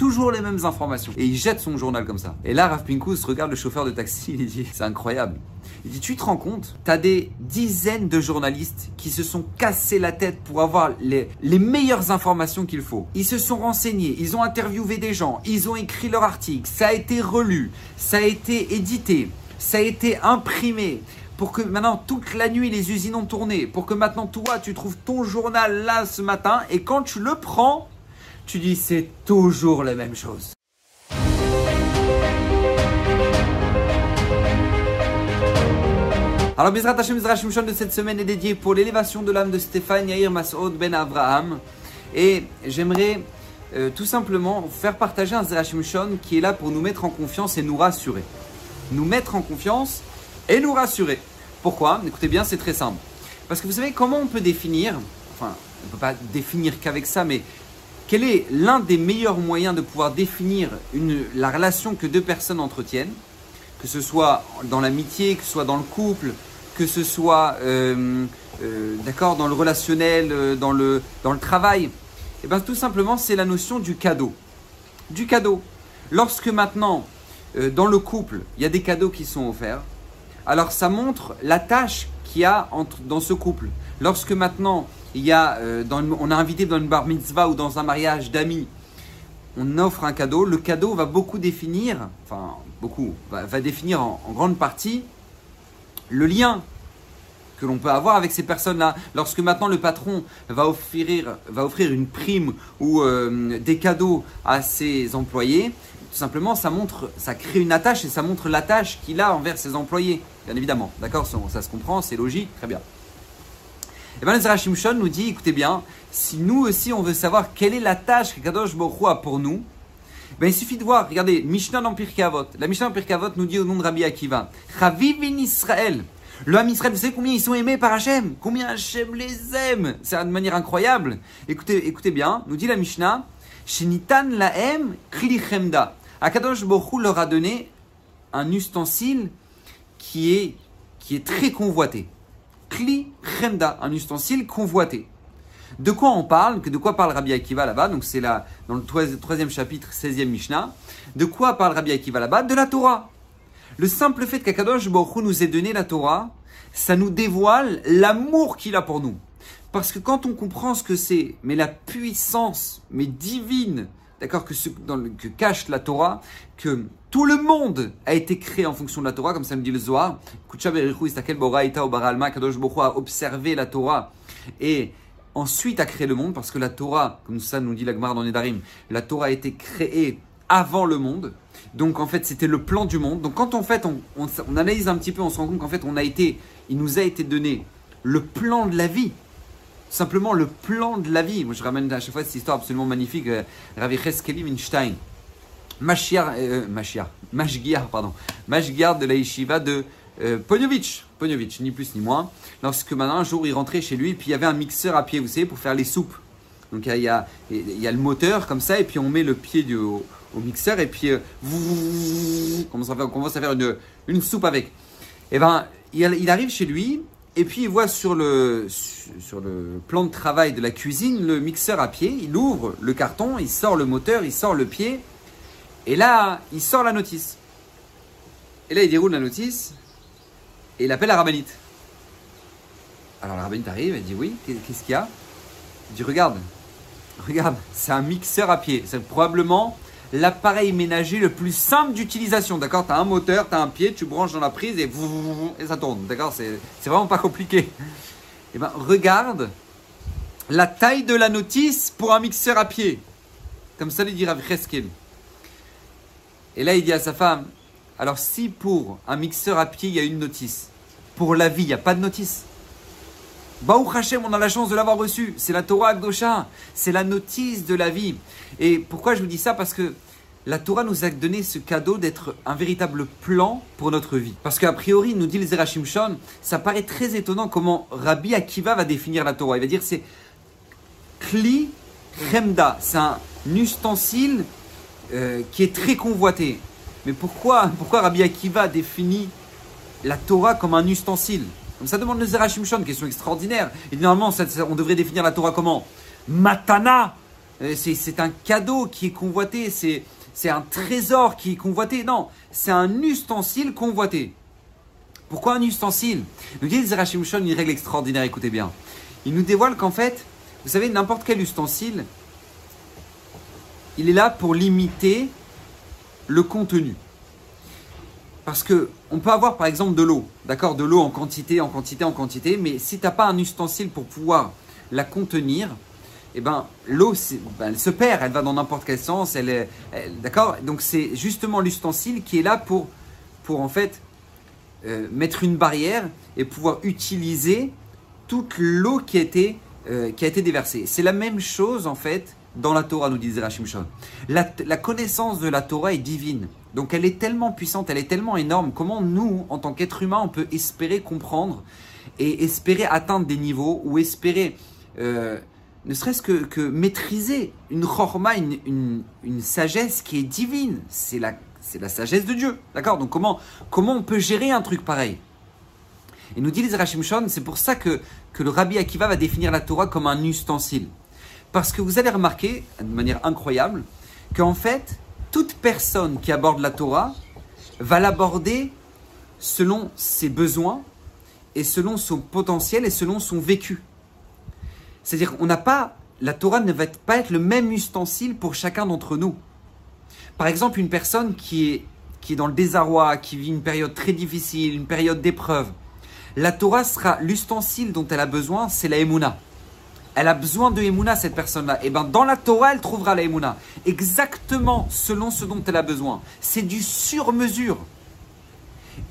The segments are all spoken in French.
toujours les mêmes informations. Et il jette son journal comme ça. Et là, Rav Pinkus regarde le chauffeur de taxi, il dit, c'est incroyable. Il dit, tu te rends compte? T'as des dizaines de journalistes qui se sont cassés la tête pour avoir les, les meilleures informations qu'il faut. Ils se sont renseignés, ils ont interviewé des gens, ils ont écrit leur article, ça a été relu, ça a été édité, ça a été imprimé. Pour que maintenant toute la nuit les usines ont tourné, pour que maintenant toi tu trouves ton journal là ce matin et quand tu le prends, tu dis c'est toujours la même chose. Alors, Bezrat Hashem Shimshon de cette semaine est dédié pour l'élévation de l'âme de Stéphane Yair Masoud Ben Abraham. Et j'aimerais euh, tout simplement faire partager un Zera Shimshon qui est là pour nous mettre en confiance et nous rassurer. Nous mettre en confiance et nous rassurer. Pourquoi? Écoutez bien, c'est très simple. Parce que vous savez comment on peut définir, enfin, on ne peut pas définir qu'avec ça, mais quel est l'un des meilleurs moyens de pouvoir définir la relation que deux personnes entretiennent que ce soit dans l'amitié, que ce soit dans le couple, que ce soit euh, euh, d'accord dans le relationnel, euh, dans le, travail, eh bien tout simplement c'est la notion du cadeau. Du cadeau. Lorsque maintenant dans le couple il y a des cadeaux qui sont offerts, alors ça montre la tâche qu'il y a entre, dans ce couple. Lorsque maintenant il y a, dans, on a invité dans une bar mitzvah ou dans un mariage d'amis, on offre un cadeau, le cadeau va beaucoup définir, enfin beaucoup, va, définir en, grande partie le lien que l'on peut avoir avec ces personnes-là. Lorsque maintenant le patron va offrir, va offrir une prime ou euh, des cadeaux à ses employés, tout simplement ça montre, ça crée une attache et ça montre l'attache qu'il a envers ses employés, bien évidemment. D'accord? Ça, se comprend, c'est logique, très bien. Et bien le Shon nous dit, écoutez bien, si nous aussi on veut savoir quelle est la tâche que Kadosh Baruch a pour nous, ben, il suffit de voir, regardez, Mishnah dans Pirkei La Mishnah dans Pirkei nous dit au nom de Rabbi Akiva, Chavivin Israël. Le Ham Israël, vous savez combien ils sont aimés par Hachem? Combien Hachem les aime? C'est de manière incroyable. Écoutez, écoutez bien, nous dit la Mishnah, Shinitan laem krili chemda. Akadosh Baruch leur a donné un ustensile qui est, qui est très convoité. Kli chemda, un ustensile convoité. De quoi on parle De quoi parle Rabbi Akiva là-bas? Donc c'est là, dans le troisième chapitre, 16e Mishnah. De quoi parle Rabbi Akiva là-bas? De la Torah. Le simple fait qu'Akadosh Baruch nous ait donné la Torah, ça nous dévoile l'amour qu'il a pour nous. Parce que quand on comprend ce que c'est, mais la puissance, mais divine, d'accord, que, cache la Torah, que tout le monde a été créé en fonction de la Torah, comme ça me dit le Zohar. Kadosh a observé la Torah et ensuite a créé le monde, parce que la Torah, comme ça nous dit l'Agmar dans Nedarim, la Torah a été créée avant le monde. Donc en fait, c'était le plan du monde. Donc quand en fait on, on, analyse un petit peu, on se rend compte qu'en fait on a été, il nous a été donné le plan de la vie. Simplement le plan de la vie. Moi je ramène à chaque fois cette histoire absolument magnifique. Euh, Ravi Cheskeli Winstein. Mashiach, euh, Mashiach, pardon. Mashiach de la yeshiva de euh, Ponyovitch, ni plus ni moins, lorsque maintenant un jour il rentrait chez lui, puis il y avait un mixeur à pied, vous savez, pour faire les soupes. Donc il y a, il y a le moteur comme ça, et puis on met le pied du, au, mixeur, et puis euh, on, commence à faire, on commence à faire une, une soupe avec. Et eh ben, il, arrive chez lui, et puis il voit sur le, plan de travail de la cuisine le mixeur à pied, il ouvre le carton, il sort le moteur, il sort le pied, et là, il sort la notice. Et là, il déroule la notice, et il appelle la rabbinite. Alors la rabbinite arrive, elle dit oui, qu'est-ce qu'il y a? Il dit regarde, regarde, c'est un mixeur à pied. C'est probablement l'appareil ménager le plus simple d'utilisation. D'accord? Tu as un moteur, tu as un pied, tu branches dans la prise et, et ça tourne. D'accord? C'est vraiment pas compliqué. Eh bien, regarde la taille de la notice pour un mixeur à pied. Comme ça, il dit Rav Et là, il dit à sa femme alors si pour un mixeur à pied, il y a une notice, pour la vie, il n'y a pas de notice. Baou Hashem, on a la chance de l'avoir reçu. C'est la Torah Akdosha. C'est la notice de la vie. Et pourquoi je vous dis ça? Parce que la Torah nous a donné ce cadeau d'être un véritable plan pour notre vie. Parce qu'a priori, nous dit le Zerachim Shon, ça paraît très étonnant comment Rabbi Akiva va définir la Torah. Il va dire c'est Kli Chemda. C'est un ustensile euh, qui est très convoité. Mais pourquoi, pourquoi Rabbi Akiva définit la Torah comme un ustensile? Ça demande le Zerachim Shon, question extraordinaire. Et normalement, on devrait définir la Torah comment? Matana euh, c'est un cadeau qui est convoité, c'est un trésor qui est convoité. Non, c'est un ustensile convoité. Pourquoi un ustensile? Nous dit Zerachim Shon une règle extraordinaire, écoutez bien. Il nous dévoile qu'en fait, vous savez, n'importe quel ustensile, il est là pour limiter le contenu. Parce que on peut avoir par exemple de l'eau, d'accord, de l'eau en quantité, en quantité, en quantité, mais si tu n'as pas un ustensile pour pouvoir la contenir, eh ben l'eau, ben, elle se perd, elle va dans n'importe quel sens, elle est, d'accord? Donc c'est justement l'ustensile qui est là pour, pour en fait euh, mettre une barrière et pouvoir utiliser toute l'eau qui a été euh, qui a été déversée. C'est la même chose en fait dans la Torah, nous disait Rachim Shon. La, connaissance de la Torah est divine. Donc elle est tellement puissante, elle est tellement énorme. Comment nous, en tant qu'être humain, on peut espérer comprendre et espérer atteindre des niveaux ou espérer, euh, ne serait-ce que, maîtriser une chorma, une, une, une, sagesse qui est divine? C'est la, c'est la sagesse de Dieu. D'accord? Donc comment, comment on peut gérer un truc pareil? Et nous dit les Rachim Shon, c'est pour ça que, que le Rabbi Akiva va définir la Torah comme un ustensile. Parce que vous allez remarquer, de manière incroyable, qu'en fait, toute personne qui aborde la Torah va l'aborder selon ses besoins et selon son potentiel et selon son vécu. C'est-à-dire, on n'a pas, la Torah ne va pas être le même ustensile pour chacun d'entre nous. Par exemple, une personne qui est, qui est dans le désarroi, qui vit une période très difficile, une période d'épreuve, la Torah sera l'ustensile dont elle a besoin, c'est la Emouna elle a besoin de Emouna, cette personne-là. Et bien, dans la Torah, elle trouvera la Emouna. Exactement selon ce dont elle a besoin. C'est du sur-mesure.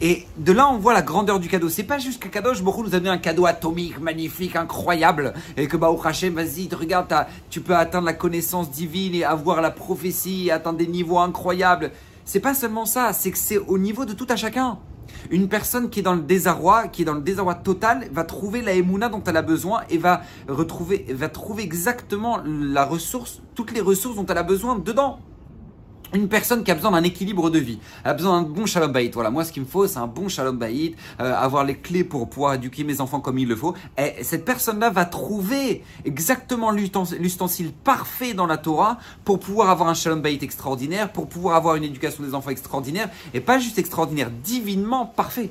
Et de là, on voit la grandeur du cadeau. C'est pas juste que Kadosh Baruch nous a donné un cadeau atomique, magnifique, incroyable, et que Baruch Hashem, vas-y, regarde, tu peux atteindre la connaissance divine et avoir la prophétie, atteindre des niveaux incroyables. C'est pas seulement ça, c'est que c'est au niveau de tout à chacun. Une personne qui est dans le désarroi, qui est dans le désarroi total, va trouver la émouna dont elle a besoin et va retrouver, va trouver exactement la ressource, toutes les ressources dont elle a besoin dedans. Une personne qui a besoin d'un équilibre de vie, a besoin d'un bon shalom bayit. Voilà, moi ce qu'il me faut, c'est un bon shalom bayit, euh, avoir les clés pour pouvoir éduquer mes enfants comme il le faut. Et cette personne-là va trouver exactement l'ustensile parfait dans la Torah pour pouvoir avoir un shalom bayit extraordinaire, pour pouvoir avoir une éducation des enfants extraordinaire, et pas juste extraordinaire, divinement parfait.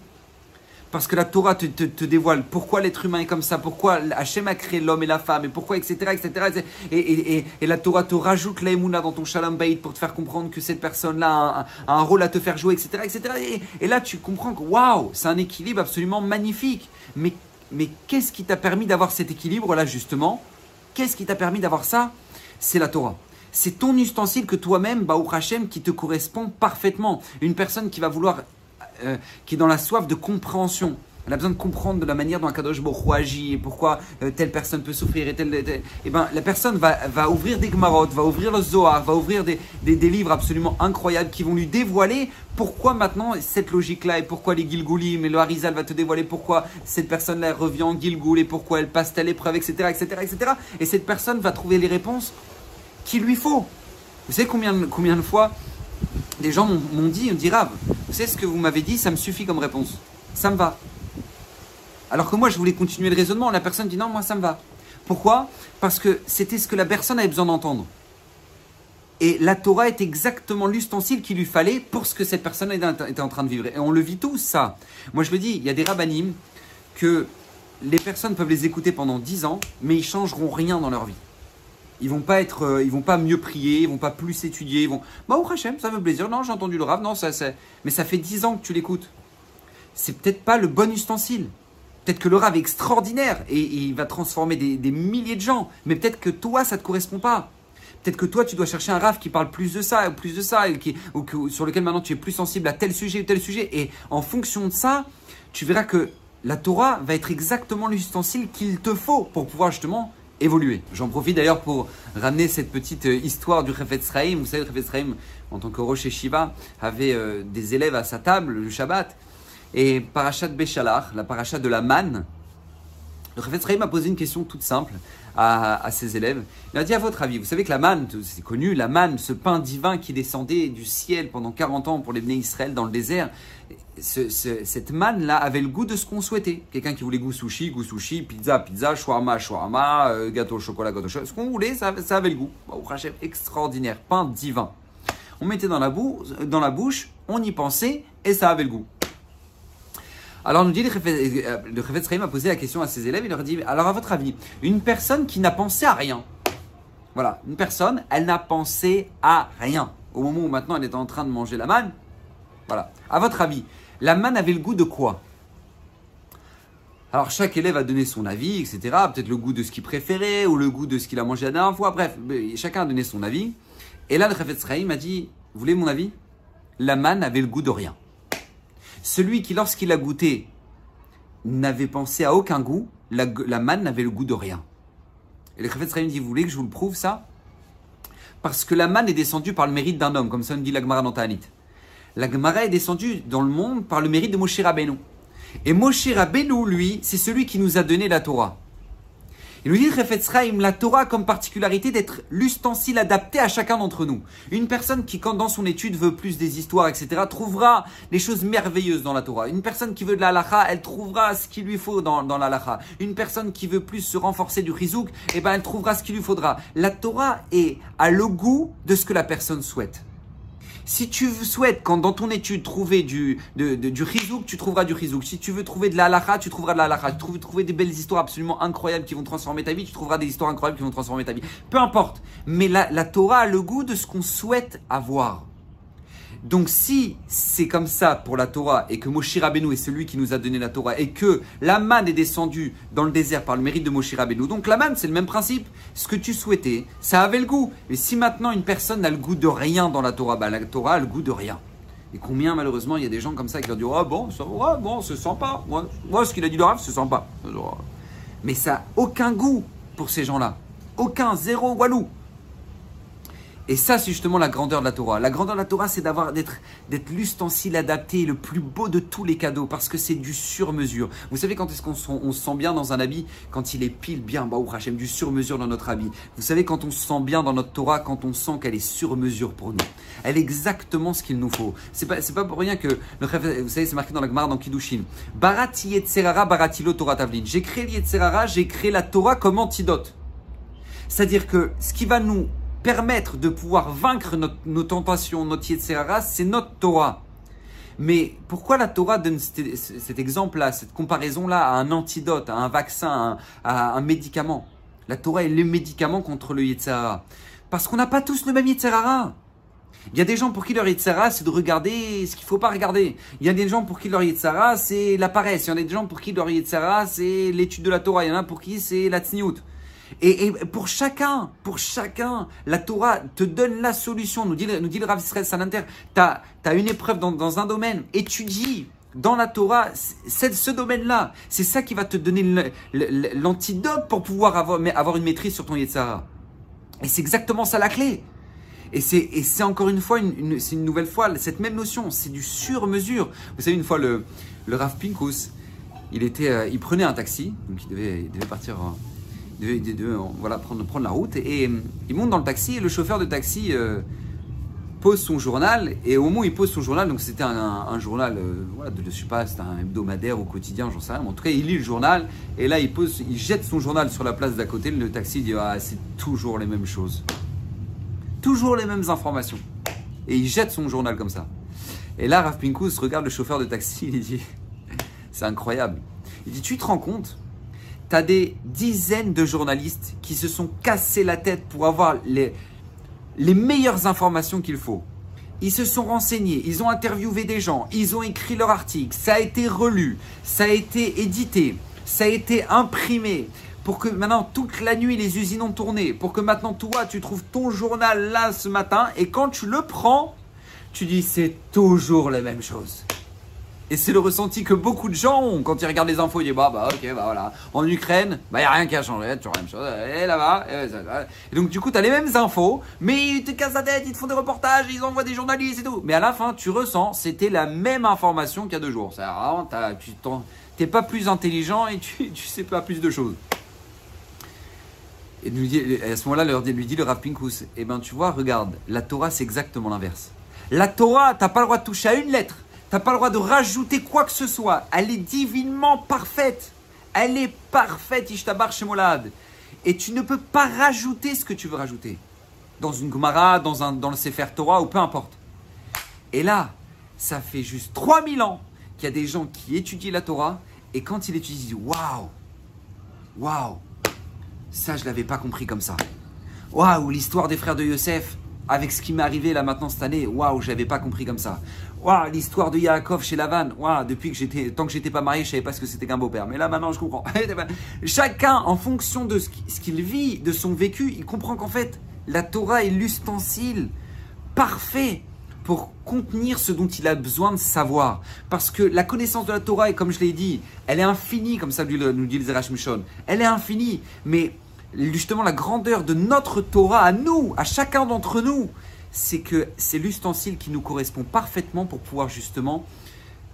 Parce que la Torah te, dévoile pourquoi l'être humain est comme ça, pourquoi Hachem a créé l'homme et la femme, et pourquoi, etc. etc. Et, et, et, la Torah te rajoute la dans ton Shalom Bayit pour te faire comprendre que cette personne-là a, a, un rôle à te faire jouer, etc. etc. Et, là, tu comprends que waouh, c'est un équilibre absolument magnifique. Mais, mais qu'est-ce qui t'a permis d'avoir cet équilibre-là, justement? Qu'est-ce qui t'a permis d'avoir ça? C'est la Torah. C'est ton ustensile que toi-même, Baou Hachem, qui te correspond parfaitement. Une personne qui va vouloir euh, qui est dans la soif de compréhension. Elle a besoin de comprendre de la manière dont un Kadosh Baruch agit et pourquoi euh, telle personne peut souffrir et telle. et eh ben, la personne va, va ouvrir des Gmarot, va ouvrir le Zohar, va ouvrir des, des, des, livres absolument incroyables qui vont lui dévoiler pourquoi maintenant cette logique-là et pourquoi les Gilgoulim et le Harizal va te dévoiler pourquoi cette personne-là revient en Gilgoul et pourquoi elle passe telle épreuve, etc., etc., etc. Et cette personne va trouver les réponses qu'il lui faut. Vous savez combien, combien de fois des gens m'ont dit, on dit Rav, vous savez ce que vous m'avez dit, ça me suffit comme réponse. Ça me va. Alors que moi, je voulais continuer le raisonnement. La personne dit non, moi, ça me va. Pourquoi? Parce que c'était ce que la personne avait besoin d'entendre. Et la Torah est exactement l'ustensile qu'il lui fallait pour ce que cette personne était en train de vivre. Et on le vit tous, ça. Moi, je le dis, il y a des rabbinim que les personnes peuvent les écouter pendant 10 ans, mais ils changeront rien dans leur vie. Ils vont pas être, euh, ils vont pas mieux prier, ils vont pas plus étudier, ils vont. Bah, au Hachem, ça veut plaisir. Non, j'ai entendu le rave. Non, ça, c'est. Mais ça fait dix ans que tu l'écoutes. C'est peut-être pas le bon ustensile. Peut-être que le rave est extraordinaire et, il va transformer des, milliers de gens. Mais peut-être que toi, ça te correspond pas. Peut-être que toi, tu dois chercher un rave qui parle plus de ça ou plus de ça, et qui, ou que, sur lequel maintenant tu es plus sensible à tel sujet ou tel sujet. Et en fonction de ça, tu verras que la Torah va être exactement l'ustensile qu'il te faut pour pouvoir justement J'en profite d'ailleurs pour ramener cette petite euh, histoire du Chaim. Vous savez, le Chaim, en tant que Rocher Shiva, avait euh, des élèves à sa table le Shabbat. Et Parashat Béchalar, la parachat de la manne, Le Sraïm a posé une question toute simple à, ses élèves. Il a dit à votre avis, vous savez que la manne, c'est connu, la manne, ce pain divin qui descendait du ciel pendant 40 ans pour les Bnei Israël dans le désert, cette manne-là avait le goût de ce qu'on souhaitait. Quelqu'un qui voulait goût sushi, goût sushi, pizza, pizza, shawarma, shawarma, euh, gâteau au chocolat, gâteau au chocolat. Ce qu'on voulait, ça, avait le goût. Au extraordinaire, pain divin. On mettait dans la, dans la bouche, on y pensait et ça avait le goût. Alors, nous dit le Chefetz a posé la question à ses élèves, il leur dit Alors, à votre avis, une personne qui n'a pensé à rien, voilà, une personne, elle n'a pensé à rien. Au moment où maintenant elle est en train de manger la manne, voilà. À votre avis, la manne avait le goût de quoi? Alors chaque élève a donné son avis, etc. Peut-être le goût de ce qu'il préférait ou le goût de ce qu'il a mangé la dernière fois. Bref, chacun a donné son avis. Et là, le Chafetz m'a dit, vous voulez mon avis? La manne avait le goût de rien. Celui qui, lorsqu'il a goûté, n'avait pensé à aucun goût, la, manne n'avait le goût de rien. Et le Chafetz dit, vous voulez que je vous le prouve ça? Parce que la manne est descendue par le mérite d'un homme, comme ça nous dit la Gemara dans La Gemara est descendue dans le monde par le mérite de Moshe Rabbeinu. Et Moshe Rabbeinu, lui, c'est celui qui nous a donné la Torah. Il nous dit la Torah comme particularité d'être l'ustensile adapté à chacun d'entre nous. Une personne qui, quand dans son étude veut plus des histoires, etc., trouvera les choses merveilleuses dans la Torah. Une personne qui veut de la halacha, elle trouvera ce qu'il lui faut dans, dans la halacha. Une personne qui veut plus se renforcer du rizouk, eh ben, elle trouvera ce qu'il lui faudra. La Torah est à le goût de ce que la personne souhaite. Si tu souhaites, quand dans ton étude, trouver du, du rizouk, tu trouveras du rizouk. Si tu veux trouver de la tu trouveras de la halakha. Tu veux trouver des belles histoires absolument incroyables qui vont transformer ta vie, tu trouveras des histoires incroyables qui vont transformer ta vie. Peu importe. Mais la, la Torah a le goût de ce qu'on souhaite avoir. Donc si c'est comme ça pour la Torah et que Moshe Rabbeinu est celui qui nous a donné la Torah et que la manne est descendue dans le désert par le mérite de Moshe Rabbeinu, donc la manne c'est le même principe. Ce que tu souhaitais, ça avait le goût. Mais si maintenant une personne n'a le goût de rien dans la Torah, bah la Torah a le goût de rien. Et combien malheureusement il y a des gens comme ça qui leur disent Ah bon, ça, bon, se sent pas. Moi, ce qu'il a dit de Rav, se sent pas. Mais ça n'a aucun goût pour ces gens-là. Aucun, zéro, walou. Et ça, c'est justement la grandeur de la Torah. La grandeur de la Torah, c'est d'avoir d'être d'être l'ustensile adapté, le plus beau de tous les cadeaux, parce que c'est du sur-mesure. Vous savez quand est-ce qu'on se, sent bien dans un habit? Quand il est pile bien, bah Hachem, du sur-mesure dans notre habit. Vous savez quand on se sent bien dans notre Torah, quand on sent qu'elle est sur-mesure pour nous. Elle est exactement ce qu'il nous faut. C'est pas c'est pas pour rien que vous savez, c'est marqué dans la Gemara dans Kiddushin. Barati Yetzerara, baratilo Torah tavlin. J'ai créé l'Yetzerara, j'ai créé la Torah comme antidote. C'est-à-dire que ce qui va nous permettre de pouvoir vaincre nos tentations, notre Yetzirah, c'est notre Torah. Mais pourquoi la Torah donne cet, exemple-là, cette comparaison-là à un antidote, à un vaccin, à, un médicament? La Torah est le médicament contre le Yetzirah. Parce qu'on n'a pas tous le même Yetzirah. Il y a des gens pour qui leur Yetzirah, c'est de regarder ce qu'il ne faut pas regarder. Il y a des gens pour qui leur Yetzirah, c'est la paresse. Il y en a des gens pour qui leur Yetzirah, c'est l'étude de la Torah. Il y en a pour qui c'est la Tzniout. Et, pour chacun, pour chacun, la Torah te donne la solution. Nous dit, le Rav Israël Salanter, tu as, une épreuve dans, un domaine, étudie dans la Torah ce domaine-là. C'est ça qui va te donner l'antidote pour pouvoir avoir, avoir une maîtrise sur ton Yetzara. Et c'est exactement ça la clé. Et c'est encore une fois, une, c'est une nouvelle fois, cette même notion, c'est du sur-mesure. Vous savez, une fois, le, le Rav Pinkus, il, était, euh, il prenait un taxi, donc il devait, il devait partir de, voilà, prendre, prendre la route. Et, il monte dans le taxi et le chauffeur de taxi euh, pose son journal. Et au moment où il pose son journal, donc c'était un, journal, euh, voilà, de, je sais pas, c'était un hebdomadaire au quotidien, j'en sais rien. en tout cas, il lit le journal et là, il, pose, il jette son journal sur la place d'à côté. Le taxi dit Ah, c'est toujours les mêmes choses. Toujours les mêmes informations. Et il jette son journal comme ça. Et là, Rav Pinkus regarde le chauffeur de taxi, il dit C'est incroyable. Il dit Tu te rends compte tu as des dizaines de journalistes qui se sont cassés la tête pour avoir les, les meilleures informations qu'il faut. Ils se sont renseignés, ils ont interviewé des gens, ils ont écrit leur article, ça a été relu, ça a été édité, ça a été imprimé, pour que maintenant toute la nuit les usines ont tourné, pour que maintenant toi tu trouves ton journal là ce matin et quand tu le prends, tu dis c'est toujours la même chose. Et c'est le ressenti que beaucoup de gens ont quand ils regardent les infos. Ils disent bah, bah ok, bah voilà. En Ukraine, bah y a rien qui a changé, toujours la même chose. Et là-bas, et, donc du coup, tu as les mêmes infos, mais ils te cassent la tête, ils te font des reportages, ils envoient des journalistes et tout. Mais à la fin, tu ressens, c'était la même information qu'il y a deux jours. C'est vraiment, tu t'es pas plus intelligent et tu, tu sais pas plus de choses. Et nous dit- à ce moment-là, lui dit le Rav Pinkus, eh ben tu vois, regarde, la Torah c'est exactement l'inverse. La Torah, t'as pas le droit de toucher à une lettre, t'as pas le droit de rajouter quoi que ce soit. Elle est divinement parfaite. Elle est parfaite, Ishtabar Shemolad. Et tu ne peux pas rajouter ce que tu veux rajouter. Dans une Gemara, dans, un, dans le Sefer Torah ou peu importe. Et là, ça fait juste 3000 ans qu'il y a des gens qui étudient la Torah et quand ils étudient, ils disent Waouh Waouh Ça, je l'avais pas compris comme ça. Waouh L'histoire des frères de Yosef avec ce qui m'est arrivé là maintenant cette année. Waouh Je l'avais pas compris comme ça. L'histoire de Yaakov chez Lavan. Waouh Depuis que j'étais, tant que j'étais pas marié, je savais pas ce que c'était qu'un beau-père. Mais là maintenant, je comprends. Chacun, en fonction de ce qu'il vit, de son vécu, il comprend qu'en fait, la Torah est l'ustensile parfait pour contenir ce dont il a besoin de savoir. Parce que la connaissance de la Torah, et comme je l'ai dit, elle est infinie, comme ça nous dit le Zerach Mishon. Elle est infinie, mais justement la grandeur de notre Torah à nous, à chacun d'entre nous, c'est que c'est l'ustensile qui nous correspond parfaitement pour pouvoir justement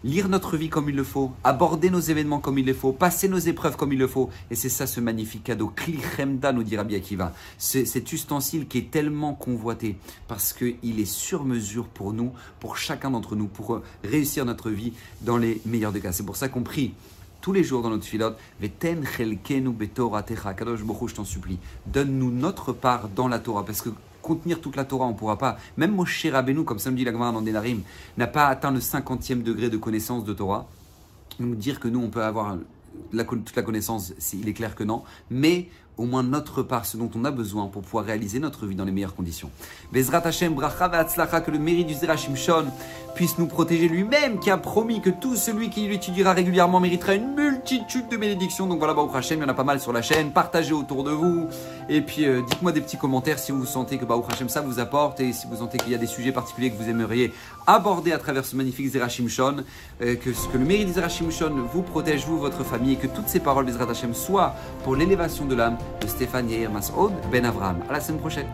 lire notre vie comme il le faut, aborder nos événements comme il le faut, passer nos épreuves comme il le faut. Et c'est ça ce magnifique cadeau. Kli Chemda, nous dit Rabbi Akiva. C'est cet ustensile qui est tellement convoité parce qu'il est sur mesure pour nous, pour chacun d'entre nous, pour réussir notre vie dans les meilleurs des cas. C'est pour ça qu'on prie tous les jours dans notre filote, Veten chelkenu betoratecha. Kadosh je t'en supplie, donne-nous notre part dans la Torah, parce que contenir toute la Torah, on ne pourra pas. Même Moshe Rabbeinu, comme ça me dit la dans Denarim, n'a pas atteint le cinquantième degré de connaissance de Torah. Donc dire que nous, on peut avoir toute la connaissance, il est clair que non, mais au moins notre part, ce dont on a besoin pour pouvoir réaliser notre vie dans les meilleures conditions. Bezrat Hashem, bracha que le mérite du Zerachim Shon puisse nous protéger lui-même, qui a promis que tout celui qui l'étudiera régulièrement méritera une multitude de bénédictions. Donc voilà, Baruch Hashem, il y en a pas mal sur la chaîne, partagez autour de vous, et puis euh, dites-moi des petits commentaires si vous sentez que Baruch Hashem ça vous apporte, et si vous sentez qu'il y a des sujets particuliers que vous aimeriez aborder à travers ce magnifique Zerachim Shon, euh, que, que le mérite du Zerachim Shon vous protège, vous, votre famille, et que toutes ces paroles Bezrat Hashem soient pour l'élévation de l'âme de Stéphane Yair Mas'od Ben Avraham. À la semaine prochaine.